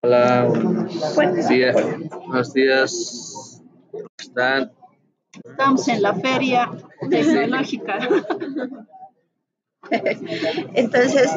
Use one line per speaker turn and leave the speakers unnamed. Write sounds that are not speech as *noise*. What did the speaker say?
Hola, buenos días. Buenos días. ¿Cómo están?
Estamos en la feria tecnológica. *laughs*
Entonces,